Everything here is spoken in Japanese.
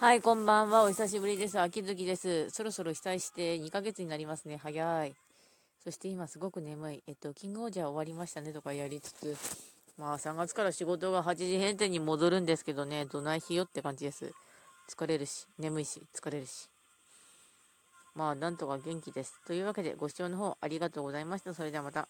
はい、こんばんは。お久しぶりです。秋月です。そろそろ被災して2ヶ月になりますね。早い。そして今すごく眠い。えっと、キングオージャー終わりましたねとかやりつつ、まあ3月から仕事が8時閉店に戻るんですけどね、どない日よって感じです。疲れるし、眠いし、疲れるし。まあ、なんとか元気です。というわけで、ご視聴の方ありがとうございました。それではまた。